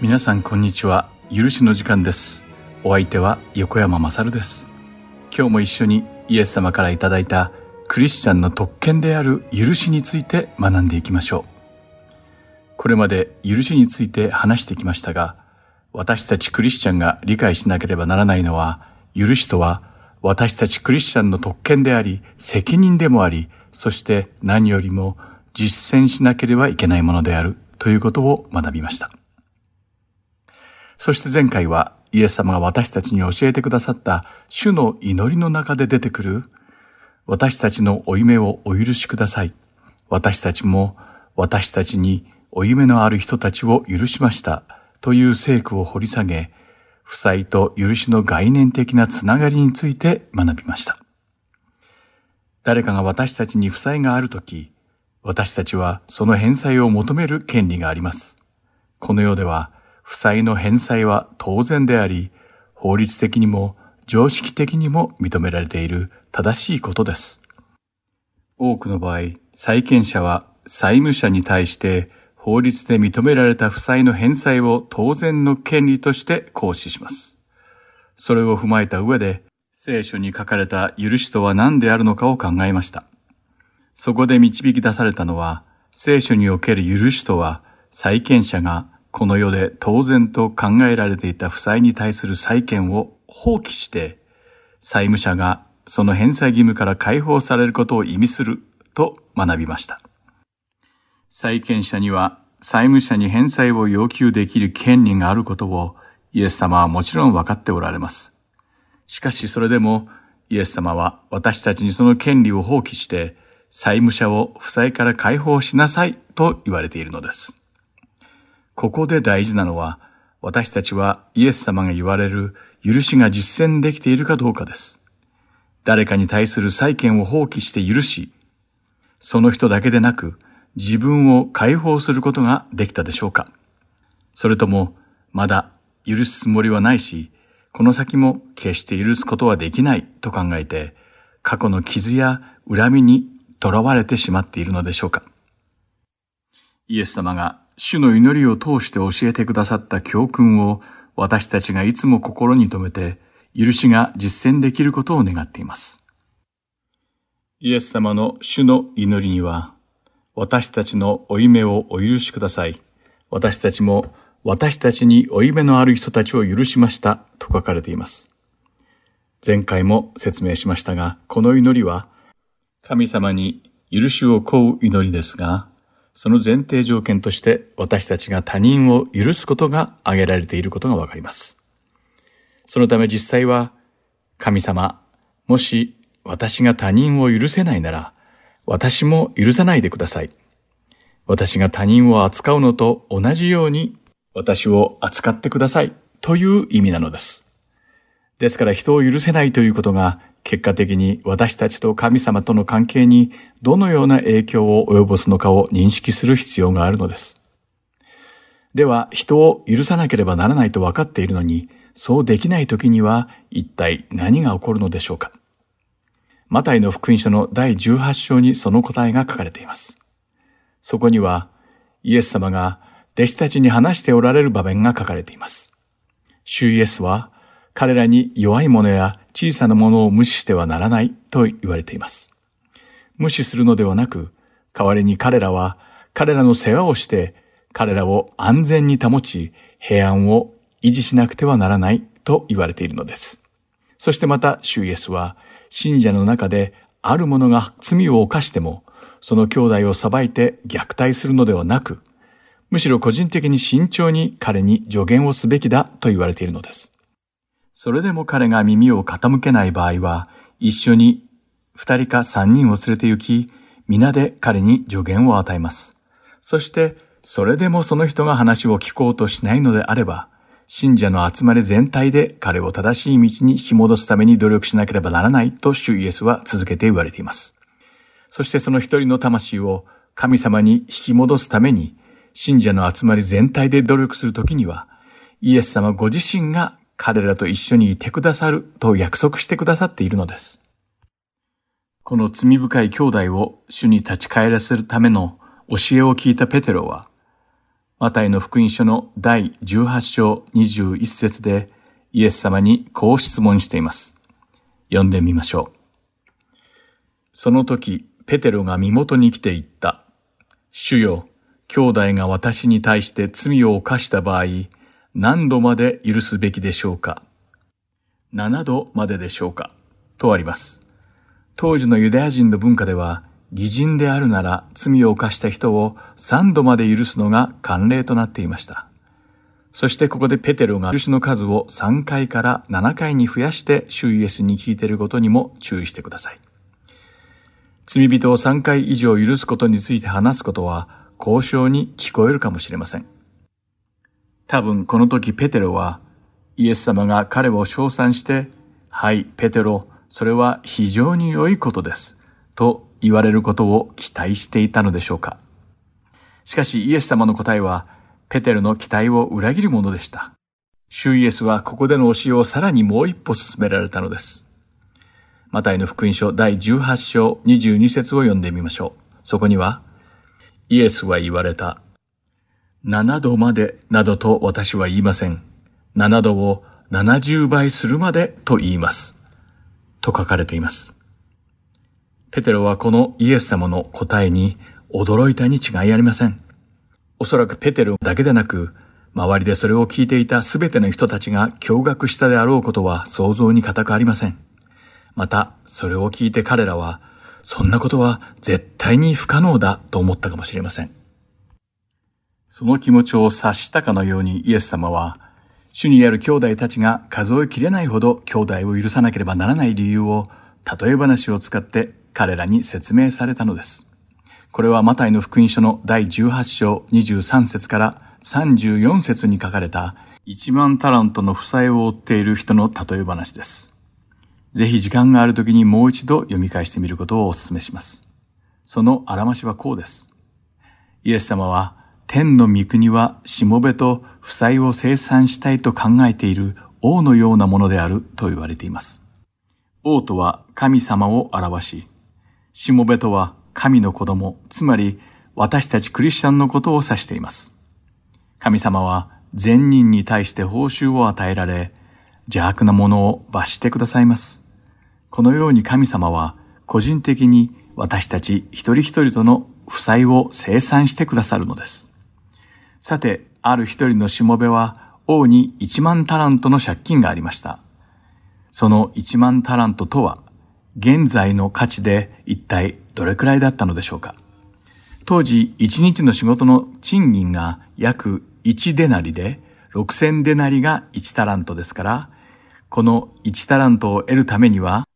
Speaker 4: 皆さんこんにちは。許しの時間です。お相手は横山まさるです。今日も一緒にイエス様からいただいたクリスチャンの特権である許しについて学んでいきましょう。これまで許しについて話してきましたが私たちクリスチャンが理解しなければならないのは許しとは私たちクリスチャンの特権であり責任でもありそして何よりも実践しなければいけないものであるということを学びました。そして前回はイエス様が私たちに教えてくださった主の祈りの中で出てくる私たちの負い目をお許しください。私たちも私たちに負い目のある人たちを許しましたという聖句を掘り下げ、負債と許しの概念的なつながりについて学びました。誰かが私たちに負債があるとき、私たちはその返済を求める権利があります。この世では負債の返済は当然であり、法律的にも常識的にも認められている正しいことです。多くの場合、債権者は債務者に対して法律で認められた負債の返済を当然の権利として行使します。それを踏まえた上で、聖書に書かれた許しとは何であるのかを考えました。そこで導き出されたのは、聖書における許しとは、債権者がこの世で当然と考えられていた負債に対する債権を放棄して、債務者がその返済義務から解放されることを意味すると学びました。債権者には債務者に返済を要求できる権利があることをイエス様はもちろん分かっておられます。しかしそれでもイエス様は私たちにその権利を放棄して債務者を負債から解放しなさいと言われているのです。ここで大事なのは私たちはイエス様が言われる許しが実践できているかどうかです。誰かに対する債権を放棄して許し、その人だけでなく自分を解放することができたでしょうかそれともまだ許すつもりはないし、この先も決して許すことはできないと考えて、過去の傷や恨みに囚われてしまっているのでしょうかイエス様が主の祈りを通して教えてくださった教訓を私たちがいつも心に留めて、許しが実践できることを願っています。イエス様の主の祈りには、私たちの負い目をお許しください。私たちも私たちに負い目のある人たちを許しましたと書かれています。前回も説明しましたが、この祈りは神様に許しを請う祈りですが、その前提条件として私たちが他人を許すことが挙げられていることがわかります。そのため実際は、神様、もし私が他人を許せないなら、私も許さないでください。私が他人を扱うのと同じように私を扱ってくださいという意味なのです。ですから人を許せないということが結果的に私たちと神様との関係にどのような影響を及ぼすのかを認識する必要があるのです。では人を許さなければならないと分かっているのにそうできない時には一体何が起こるのでしょうかマタイの福音書の第18章にその答えが書かれています。そこにはイエス様が弟子たちに話しておられる場面が書かれています。主イエスは彼らに弱い者や小さなものを無視してはならないと言われています。無視するのではなく、代わりに彼らは彼らの世話をして彼らを安全に保ち平安を維持しなくてはならないと言われているのです。そしてまた、主イエスは、信者の中である者が罪を犯しても、その兄弟を裁いて虐待するのではなく、むしろ個人的に慎重に彼に助言をすべきだと言われているのです。それでも彼が耳を傾けない場合は、一緒に二人か三人を連れて行き、皆で彼に助言を与えます。そして、それでもその人が話を聞こうとしないのであれば、信者の集まり全体で彼を正しい道に引き戻すために努力しなければならないと主イエスは続けて言われています。そしてその一人の魂を神様に引き戻すために、信者の集まり全体で努力するときには、イエス様ご自身が彼らと一緒にいてくださると約束してくださっているのです。この罪深い兄弟を主に立ち返らせるための教えを聞いたペテロは、マタイの福音書の第18章21節でイエス様にこう質問しています。読んでみましょう。その時、ペテロが身元に来て言った。主よ、兄弟が私に対して罪を犯した場合、何度まで許すべきでしょうか ?7 度まででしょうか？とあります。当時のユダヤ人の文化では、偽人であるなら罪を犯した人を3度まで許すのが慣例となっていました。そしてここでペテロが許しの数を3回から7回に増やして主イエスに聞いていることにも注意してください。罪人を3回以上許すことについて話すことは交渉に聞こえるかもしれません。多分この時ペテロはイエス様が彼を称賛して、はい、ペテロ、それは非常に良いことです。と言われることを期待していたのでしょうか。しかしイエス様の答えは、ペテルの期待を裏切るものでした。主イエスはここでの教えをさらにもう一歩進められたのです。マタイの福音書第18章22節を読んでみましょう。そこには、イエスは言われた。7度までなどと私は言いません。7度を70倍するまでと言います。と書かれています。ペテロはこのイエス様の答えに驚いたに違いありません。おそらくペテロだけでなく、周りでそれを聞いていたすべての人たちが驚愕したであろうことは想像に難くありません。また、それを聞いて彼らは、そんなことは絶対に不可能だと思ったかもしれません。その気持ちを察したかのようにイエス様は、主にある兄弟たちが数えきれないほど兄弟を許さなければならない理由を、例え話を使って彼らに説明されたのです。これはマタイの福音書の第18章23節から34節に書かれた1万タラントの負債を負っている人の例え話です。ぜひ時間がある時にもう一度読み返してみることをお勧めします。そのあらましはこうです。イエス様は天の御国はしもべと負債を生産したいと考えている王のようなものであると言われています。王とは神様を表し、しもべとは神の子供、つまり私たちクリスチャンのことを指しています。神様は善人に対して報酬を与えられ、邪悪なものを罰してくださいます。このように神様は個人的に私たち一人一人との負債を生産してくださるのです。さて、ある一人のしもべは王に一万タラントの借金がありました。その一万タラントとは現在の価値で一体どれくらいだったのでしょうか当時1日の仕事の賃金が約1デナリで6000デナリが1タラントですからこの1タラントを得るためには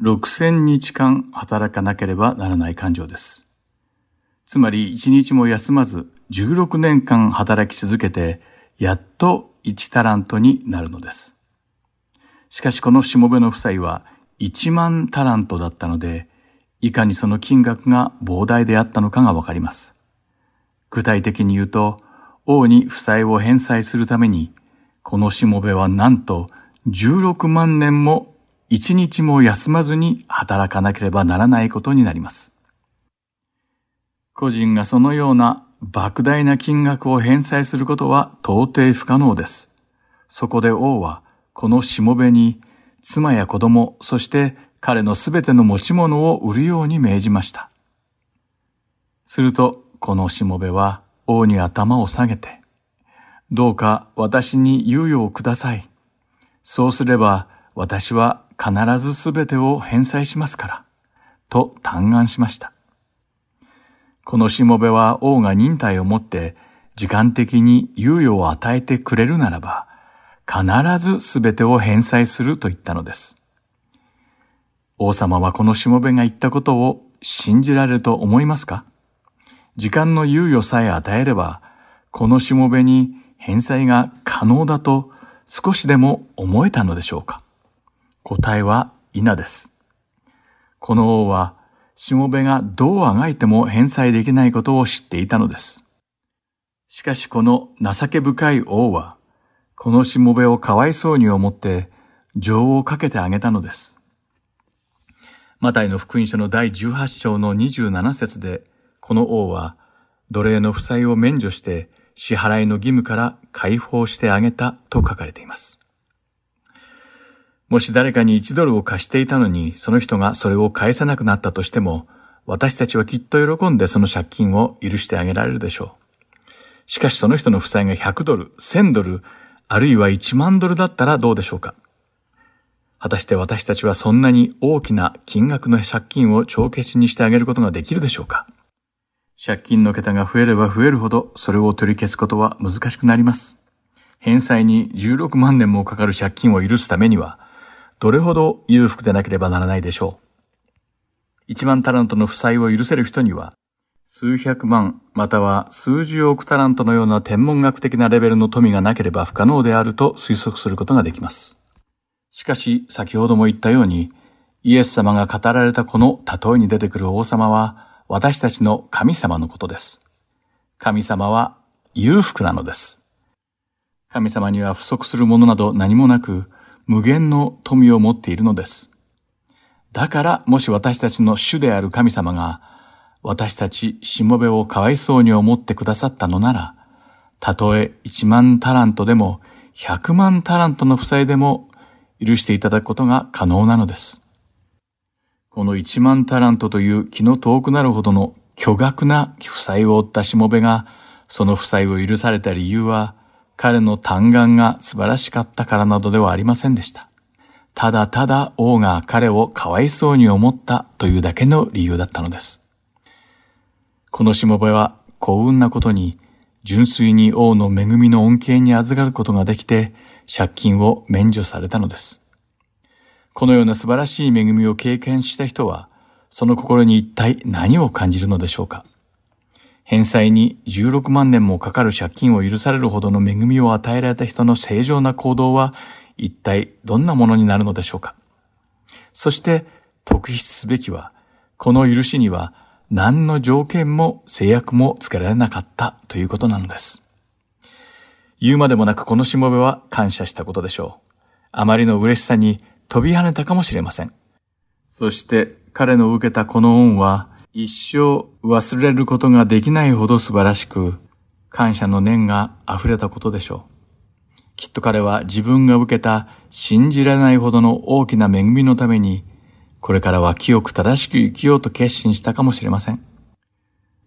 Speaker 4: 6000日間働かなければならない感情です。つまり1日も休まず16年間働き続けて、やっと1タラントになるのです。しかしこのしもべの夫妻は1万タラントだったので、いかにその金額が膨大であったのかがわかります。具体的に言うと、王に負債を返済するために、このしもべはなんと16万年も一日も休まずに働かなければならないことになります。個人がそのような莫大な金額を返済することは到底不可能です。そこで王は、このしもべに妻や子供、そして彼のすべての持ち物を売るように命じました。すると、このしもべは王に頭を下げて、どうか私に猶予をください。そうすれば私は必ずすべてを返済しますから、と嘆願しました。このしもべは王が忍耐をもって時間的に猶予を与えてくれるならば、必ずすべてを返済すると言ったのです。王様はこのしもべが言ったことを信じられると思いますか？時間の猶予さえ与えれば、このしもべに返済が可能だと少しでも思えたのでしょうか？答えは否です。この王は、しもべがどうあがいても返済できないことを知っていたのです。しかしこの情け深い王は、このしもべをかわいそうに思って情をかけてあげたのです。マタイの福音書の第18章の27節で、この王は奴隷の負債を免除して支払いの義務から解放してあげたと書かれています。もし誰かに1ドルを貸していたのに、その人がそれを返さなくなったとしても、私たちはきっと喜んでその借金を許してあげられるでしょう。しかしその人の負債が100ドル、1000ドル、あるいは1万ドルだったらどうでしょうか果たして私たちはそんなに大きな金額の借金を帳消しにしてあげることができるでしょうか借金の桁が増えれば増えるほど、それを取り消すことは難しくなります。返済に16万年もかかる借金を許すためには、どれほど裕福でなければならないでしょう。一万タラントの負債を許せる人には、数百万または数十億タラントのような天文学的なレベルの富がなければ不可能であると推測することができます。しかし、先ほども言ったように、イエス様が語られたこの例えに出てくる王様は、私たちの神様のことです。神様は裕福なのです。神様には不足するものなど何もなく、無限の富を持っているのです。だからもし私たちの主である神様が私たちしもべをかわいそうに思ってくださったのなら、たとえ一万タラントでも百万タラントの負債でも許していただくことが可能なのです。この一万タラントという気の遠くなるほどの巨額な負債を負ったしもべがその負債を許された理由は彼の嘆願が素晴らしかったからなどではありませんでした。ただただ王が彼をかわいそうに思ったというだけの理由だったのです。このしもべは幸運なことに純粋に王の恵みの恩恵に預かることができて借金を免除されたのです。このような素晴らしい恵みを経験した人はその心に一体何を感じるのでしょうか？返済に16万年もかかる借金を許されるほどの恵みを与えられた人の正常な行動は一体どんなものになるのでしょうかそして特筆すべきは、この許しには何の条件も制約もつけられなかったということなのです。言うまでもなくこのしもべは感謝したことでしょう。あまりの嬉しさに飛び跳ねたかもしれません。そして彼の受けたこの恩は一生忘れることができないほど素晴らしく、感謝の念が溢れたことでしょう。きっと彼は自分が受けた信じられないほどの大きな恵みのために、これからは清く正しく生きようと決心したかもしれません。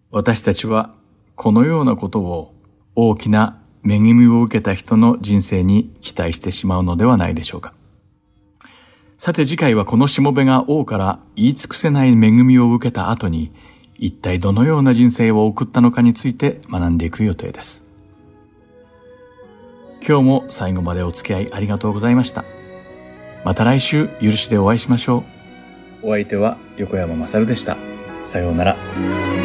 Speaker 4: 私たちはこのようなことを大きな恵みを受けた人の人生に期待してしまうのではないでしょうか。さて次回はこのしもべが王から言い尽くせない恵みを受けた後に、一体どのような人生を送ったのかについて学んでいく予定です。今日も最後までお付き合いありがとうございました。また来週、許しでお会いしましょう。
Speaker 2: お相手は横山まさるでした。さようなら。